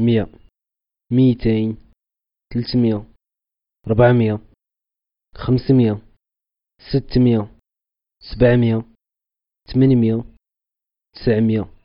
مية ميتين تلتمية ربعمية خمسمية ستمية سبعمية ثمانمية تسعمية.